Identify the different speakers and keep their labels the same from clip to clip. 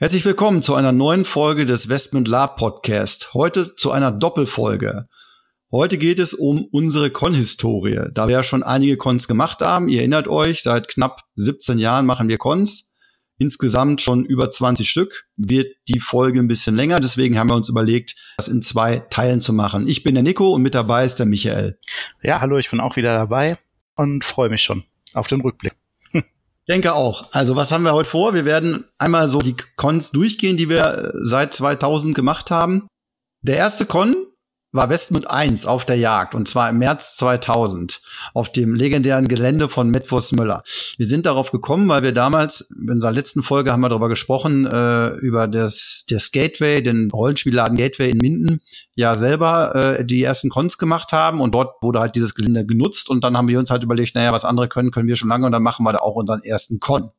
Speaker 1: Herzlich willkommen zu einer neuen Folge des Westment Lab Podcast. Heute zu einer Doppelfolge. Heute geht es um unsere Con-Historie. Da wir ja schon einige Cons gemacht haben, ihr erinnert euch, seit knapp 17 Jahren machen wir Cons. Insgesamt schon über 20 Stück. Wird die Folge ein bisschen länger, deswegen haben wir uns überlegt, das in zwei Teilen zu machen. Ich bin der Nico und mit dabei ist der Michael.
Speaker 2: Ja, hallo, ich bin auch wieder dabei und freue mich schon auf den Rückblick.
Speaker 1: Denke auch. Also was haben wir heute vor? Wir werden einmal so die Cons durchgehen, die wir äh, seit 2000 gemacht haben. Der erste Con war Westmund 1 auf der Jagd und zwar im März 2000 auf dem legendären Gelände von Metwurst Müller. Wir sind darauf gekommen, weil wir damals in unserer letzten Folge haben wir darüber gesprochen äh, über das das Gateway, den Rollenspielladen Gateway in Minden, ja selber äh, die ersten Cons gemacht haben und dort wurde halt dieses Gelände genutzt und dann haben wir uns halt überlegt, naja, was andere können, können wir schon lange und dann machen wir da auch unseren ersten Con.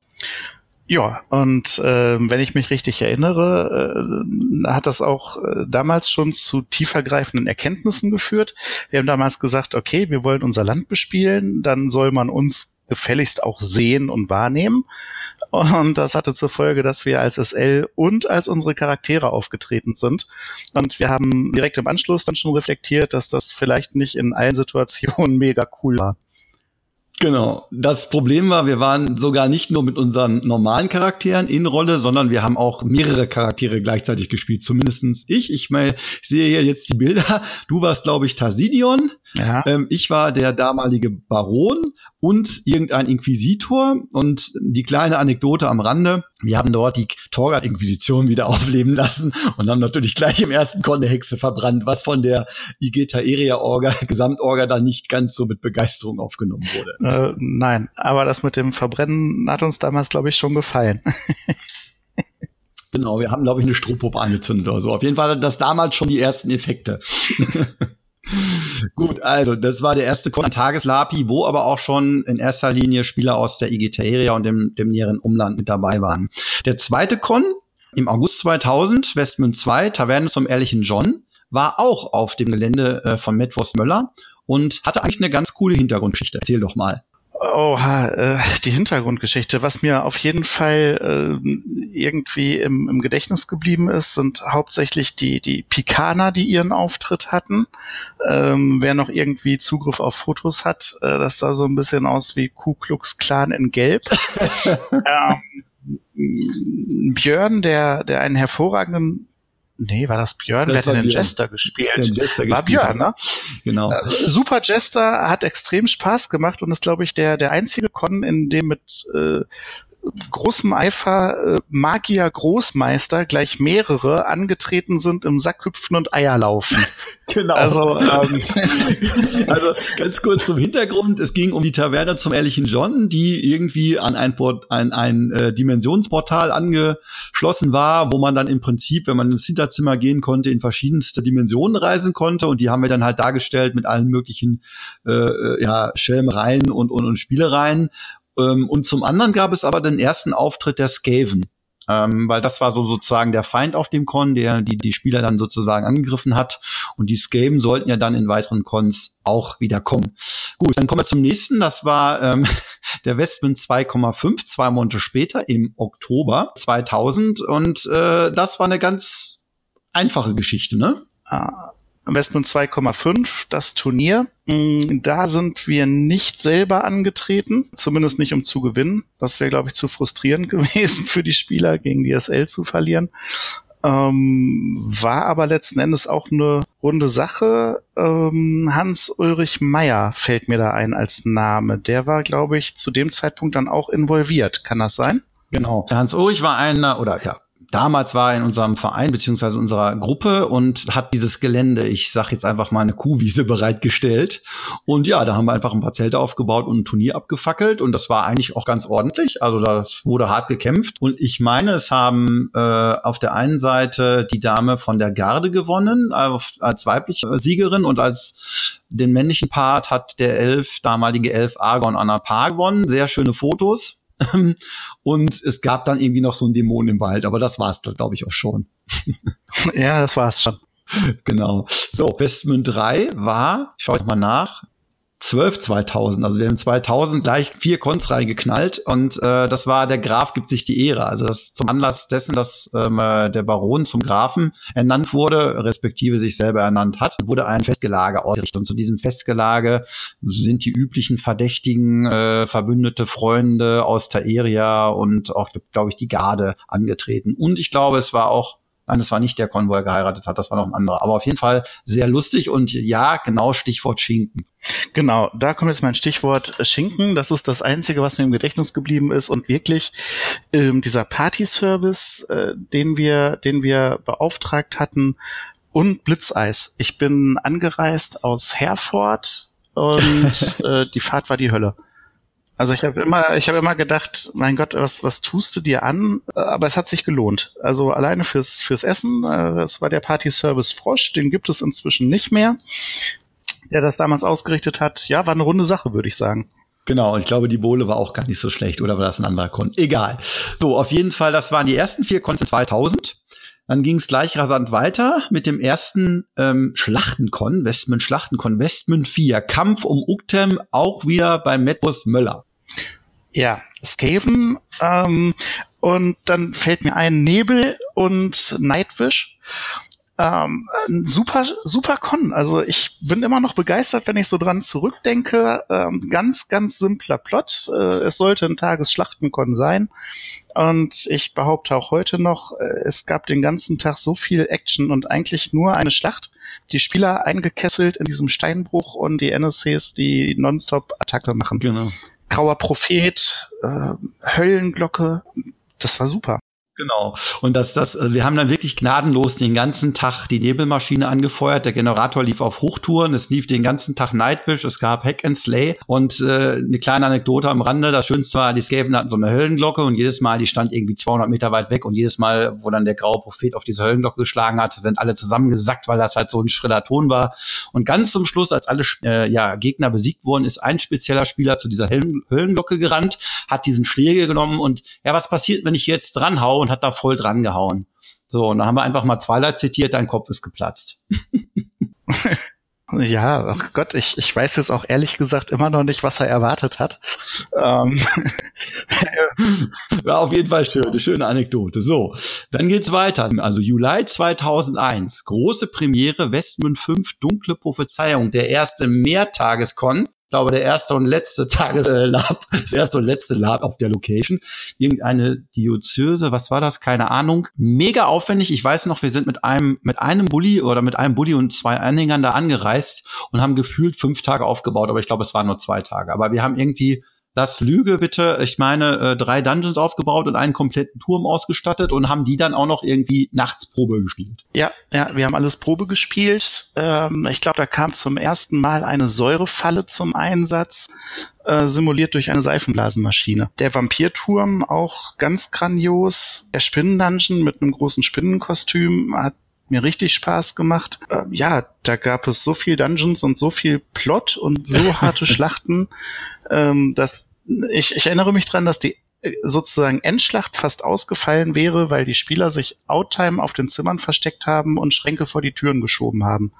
Speaker 2: Ja, und äh, wenn ich mich richtig erinnere, äh, hat das auch äh, damals schon zu tiefergreifenden Erkenntnissen geführt. Wir haben damals gesagt, okay, wir wollen unser Land bespielen, dann soll man uns gefälligst auch sehen und wahrnehmen. Und das hatte zur Folge, dass wir als SL und als unsere Charaktere aufgetreten sind. Und wir haben direkt im Anschluss dann schon reflektiert, dass das vielleicht nicht in allen Situationen mega cool war.
Speaker 1: Genau. Das Problem war, wir waren sogar nicht nur mit unseren normalen Charakteren in Rolle, sondern wir haben auch mehrere Charaktere gleichzeitig gespielt. Zumindestens ich. Ich, mein, ich sehe hier jetzt die Bilder. Du warst, glaube ich, Tasidion. Ja. Ähm, ich war der damalige Baron und irgendein Inquisitor. Und die kleine Anekdote am Rande. Wir haben dort die Torgat-Inquisition wieder aufleben lassen und haben natürlich gleich im ersten Con eine Hexe verbrannt, was von der Igeta Eria Orga, Gesamtorga da nicht ganz so mit Begeisterung aufgenommen wurde.
Speaker 2: Äh, nein, aber das mit dem Verbrennen hat uns damals, glaube ich, schon gefallen.
Speaker 1: genau, wir haben, glaube ich, eine Strohpuppe angezündet oder so. Auf jeden Fall das damals schon die ersten Effekte. Also das war der erste Con Tageslapi, wo aber auch schon in erster Linie Spieler aus der Igiteria und dem, dem näheren Umland mit dabei waren. Der zweite Con im August 2000, Westmund 2, Taverne zum ehrlichen John, war auch auf dem Gelände äh, von Medvos Möller und hatte eigentlich eine ganz coole Hintergrundgeschichte. Erzähl doch mal.
Speaker 2: Oha, äh, die Hintergrundgeschichte. Was mir auf jeden Fall äh, irgendwie im, im Gedächtnis geblieben ist, sind hauptsächlich die, die Pikaner, die ihren Auftritt hatten. Ähm, wer noch irgendwie Zugriff auf Fotos hat, äh, das sah so ein bisschen aus wie Ku Klux Klan in Gelb. ähm, Björn, der, der einen hervorragenden Nee, war das Björn? Das Wer hat den Jester gespielt? Den Jester war Björn, ne?
Speaker 1: Genau.
Speaker 2: Äh, Super Jester hat extrem Spaß gemacht und ist, glaube ich, der, der einzige Con, in dem mit äh, großem Eifer äh, Magier Großmeister gleich mehrere angetreten sind im Sack hüpfen und Eier laufen.
Speaker 1: genau. Also, ähm, also ganz kurz zum Hintergrund. Es ging um die Taverne zum ehrlichen John, die irgendwie an ein, Port, ein, ein äh, Dimensionsportal angeschlossen war, wo man dann im Prinzip, wenn man ins Hinterzimmer gehen konnte, in verschiedenste Dimensionen reisen konnte. Und die haben wir dann halt dargestellt mit allen möglichen äh, äh ja, Schelmereien und, und, und Spielereien. Ähm, und zum anderen gab es aber den ersten Auftritt der Skaven. Ähm, weil das war so sozusagen der Feind auf dem Con, der die, die Spieler dann sozusagen angegriffen hat. Und die Skaven sollten ja dann in weiteren Cons auch wieder kommen. Gut, dann kommen wir zum nächsten. Das war ähm, der Westman 2,5, zwei Monate später im Oktober 2000. Und äh, das war eine ganz einfache Geschichte, ne?
Speaker 2: Ah, Investment 2,5, das Turnier. Mm, da sind wir nicht selber angetreten, zumindest nicht um zu gewinnen. Das wäre, glaube ich, zu frustrierend gewesen für die Spieler, gegen die SL zu verlieren. Ähm, war aber letzten Endes auch eine runde Sache. Ähm, Hans-Ulrich Meyer fällt mir da ein als Name. Der war, glaube ich, zu dem Zeitpunkt dann auch involviert. Kann das sein?
Speaker 1: Genau. Hans-Ulrich war einer, oder ja, damals war er in unserem Verein beziehungsweise unserer Gruppe und hat dieses Gelände, ich sag jetzt einfach mal eine Kuhwiese bereitgestellt. Und ja, da haben wir einfach ein paar Zelte aufgebaut und ein Turnier abgefackelt und das war eigentlich auch ganz ordentlich. Also das wurde hart gekämpft und ich meine, es haben äh, auf der einen Seite die Dame von der Garde gewonnen als weibliche Siegerin und als den männlichen Part hat der Elf, damalige Elf Argon Anna Paar gewonnen. Sehr schöne Fotos. Und es gab dann irgendwie noch so einen Dämon im Wald, aber das war es, glaube ich, auch schon.
Speaker 2: ja, das war es schon.
Speaker 1: Genau. So, Bestman 3 war, ich schaue mal nach, 12 2000. Also wir haben 2000 gleich vier Cons reingeknallt und äh, das war der Graf gibt sich die Ehre. Also das zum Anlass dessen, dass ähm, äh, der Baron zum Grafen ernannt wurde, respektive sich selber ernannt hat, wurde ein Festgelage ausgerichtet. Und zu diesem Festgelage sind die üblichen Verdächtigen, äh, Verbündete, Freunde aus Taeria und auch, glaube ich, die Garde angetreten. Und ich glaube, es war auch Nein, das war nicht der er geheiratet hat, das war noch ein anderer. Aber auf jeden Fall sehr lustig und ja, genau Stichwort Schinken.
Speaker 2: Genau, da kommt jetzt mein Stichwort Schinken. Das ist das Einzige, was mir im Gedächtnis geblieben ist. Und wirklich ähm, dieser Party-Service, äh, den wir, den wir beauftragt hatten, und Blitzeis. Ich bin angereist aus Herford und äh, die Fahrt war die Hölle. Also ich habe immer, ich habe immer gedacht, mein Gott, was, was tust du dir an? Aber es hat sich gelohnt. Also alleine fürs, fürs Essen, äh, es war der Party Service Frosch, den gibt es inzwischen nicht mehr. Der das damals ausgerichtet hat, ja, war eine runde Sache, würde ich sagen.
Speaker 1: Genau, und ich glaube, die Bohle war auch gar nicht so schlecht, oder war das ein anderer Con? Egal. So, auf jeden Fall, das waren die ersten vier Cons in 2000. Dann ging es gleich rasant weiter mit dem ersten ähm, Schlachtenkon, Westmund Schlachtenkon, Westmund 4, Kampf um Uktem, auch wieder beim Metbus Möller.
Speaker 2: Ja, Skaven. Ähm, und dann fällt mir ein Nebel und Nightwish. Ähm, super, super Con. Also ich bin immer noch begeistert, wenn ich so dran zurückdenke. Ähm, ganz, ganz simpler Plot. Äh, es sollte ein Tagesschlachtenkon sein. Und ich behaupte auch heute noch, äh, es gab den ganzen Tag so viel Action und eigentlich nur eine Schlacht. Die Spieler eingekesselt in diesem Steinbruch und die NSCs, die Nonstop-Attacke machen. Genau. Grauer Prophet, äh, Höllenglocke, das war super.
Speaker 1: Genau. Und das, das, äh, wir haben dann wirklich gnadenlos den ganzen Tag die Nebelmaschine angefeuert. Der Generator lief auf Hochtouren. Es lief den ganzen Tag Nightwish. Es gab Hack and Slay. Und äh, eine kleine Anekdote am Rande. Das Schönste war, die Skaven hatten so eine Höllenglocke und jedes Mal, die stand irgendwie 200 Meter weit weg und jedes Mal, wo dann der graue Prophet auf diese Höllenglocke geschlagen hat, sind alle zusammengesackt, weil das halt so ein schriller Ton war. Und ganz zum Schluss, als alle äh, ja, Gegner besiegt wurden, ist ein spezieller Spieler zu dieser Höllenglocke gerannt, hat diesen Schläger genommen und ja, was passiert, wenn ich jetzt dran hau und hat da voll dran gehauen. So, und dann haben wir einfach mal Twilight zitiert, dein Kopf ist geplatzt.
Speaker 2: Ja, ach Gott, ich, ich weiß jetzt auch ehrlich gesagt immer noch nicht, was er erwartet hat. Ähm.
Speaker 1: War auf jeden Fall schön, eine schöne Anekdote. So, dann geht's weiter. Also Juli 2001, große Premiere Westmund 5, dunkle Prophezeiung, der erste Mehrtageskon glaube, der erste und letzte Tageslab, das erste und letzte Lab auf der Location. Irgendeine Diözese, was war das? Keine Ahnung. Mega aufwendig. Ich weiß noch, wir sind mit einem, mit einem Bulli oder mit einem Bulli und zwei Anhängern da angereist und haben gefühlt fünf Tage aufgebaut, aber ich glaube, es waren nur zwei Tage. Aber wir haben irgendwie das Lüge bitte, ich meine, äh, drei Dungeons aufgebaut und einen kompletten Turm ausgestattet und haben die dann auch noch irgendwie nachts Probe gespielt.
Speaker 2: Ja, ja, wir haben alles Probe gespielt. Ähm, ich glaube, da kam zum ersten Mal eine Säurefalle zum Einsatz, äh, simuliert durch eine Seifenblasenmaschine. Der Vampirturm auch ganz grandios. Der Spinnendungeon mit einem großen Spinnenkostüm hat mir richtig Spaß gemacht. Äh, ja, da gab es so viel Dungeons und so viel Plot und so harte Schlachten, ähm, dass ich, ich erinnere mich dran, dass die äh, sozusagen Endschlacht fast ausgefallen wäre, weil die Spieler sich Outtime auf den Zimmern versteckt haben und Schränke vor die Türen geschoben haben.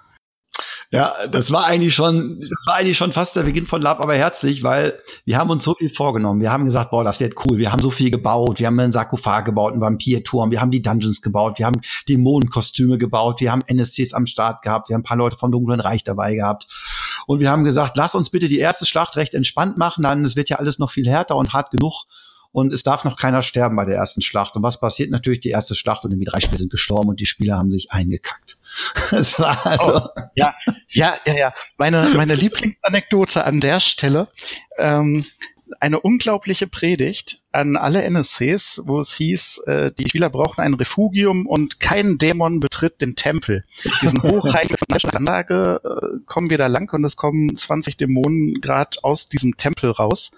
Speaker 1: Ja, das war eigentlich schon, das war eigentlich schon fast der Beginn von Lab, aber herzlich, weil wir haben uns so viel vorgenommen. Wir haben gesagt, boah, das wird cool. Wir haben so viel gebaut. Wir haben einen Sarkophag gebaut, einen Vampirturm. Wir haben die Dungeons gebaut. Wir haben Dämonenkostüme gebaut. Wir haben NSCs am Start gehabt. Wir haben ein paar Leute vom Dunklen Reich dabei gehabt. Und wir haben gesagt, lass uns bitte die erste Schlacht recht entspannt machen. Dann, es wird ja alles noch viel härter und hart genug und es darf noch keiner sterben bei der ersten Schlacht. Und was passiert? Natürlich die erste Schlacht und irgendwie drei Spieler sind gestorben und die Spieler haben sich eingekackt.
Speaker 2: das war also oh, ja, ja, ja, ja. Meine, meine Lieblingsanekdote an der Stelle. Ähm, eine unglaubliche Predigt an alle NSCs, wo es hieß, äh, die Spieler brauchen ein Refugium und kein Dämon betritt den Tempel. Diesen hochheiligen Anlage äh, kommen wir da lang und es kommen 20 Dämonen gerade aus diesem Tempel raus.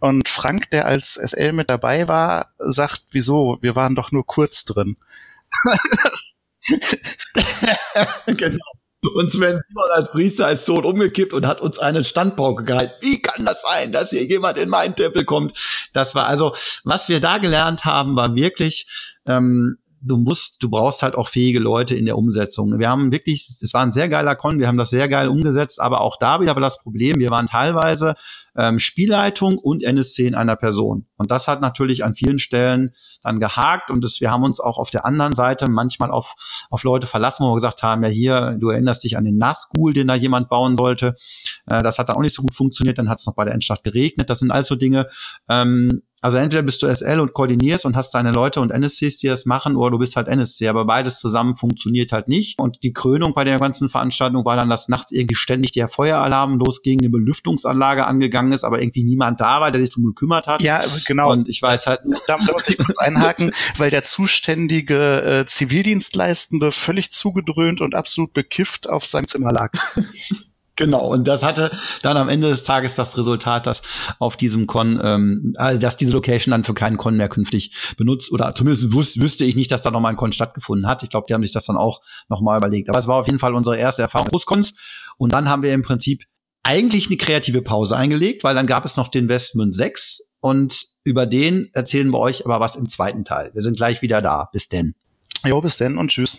Speaker 2: Und Frank, der als SL mit dabei war, sagt, wieso? Wir waren doch nur kurz drin.
Speaker 1: genau. Und Sven Simon als Priester ist tot umgekippt und hat uns einen Standpauke gehalten. Wie kann das sein, dass hier jemand in meinen Tempel kommt? Das war also, was wir da gelernt haben, war wirklich, ähm, du musst, du brauchst halt auch fähige Leute in der Umsetzung. Wir haben wirklich, es war ein sehr geiler Con, wir haben das sehr geil umgesetzt, aber auch da wieder war das Problem, wir waren teilweise ähm, Spielleitung und NSC in einer Person. Und das hat natürlich an vielen Stellen dann gehakt und das, wir haben uns auch auf der anderen Seite manchmal auf, auf Leute verlassen, wo wir gesagt haben, ja hier, du erinnerst dich an den Nazgul, den da jemand bauen sollte. Äh, das hat dann auch nicht so gut funktioniert, dann hat es noch bei der Endstadt geregnet. Das sind alles so Dinge, ähm, also entweder bist du SL und koordinierst und hast deine Leute und NSCs, die das machen, oder du bist halt NSC. Aber beides zusammen funktioniert halt nicht. Und die Krönung bei der ganzen Veranstaltung war dann, dass nachts irgendwie ständig der Feueralarm losging, eine Belüftungsanlage angegangen ist, aber irgendwie niemand da war, der sich darum gekümmert hat.
Speaker 2: Ja, genau.
Speaker 1: Und ich weiß halt.
Speaker 2: Da muss ich kurz einhaken, weil der zuständige äh, Zivildienstleistende völlig zugedröhnt und absolut bekifft auf seinem Zimmer lag.
Speaker 1: Genau, und das hatte dann am Ende des Tages das Resultat, dass auf diesem Con, ähm, äh, dass diese Location dann für keinen Con mehr künftig benutzt oder zumindest wüs wüsste ich nicht, dass da nochmal ein Con stattgefunden hat. Ich glaube, die haben sich das dann auch nochmal überlegt. Aber es war auf jeden Fall unsere erste Erfahrung Großcons und dann haben wir im Prinzip eigentlich eine kreative Pause eingelegt, weil dann gab es noch den Westmund 6 und über den erzählen wir euch aber was im zweiten Teil. Wir sind gleich wieder da. Bis denn.
Speaker 2: Jo, bis denn und tschüss.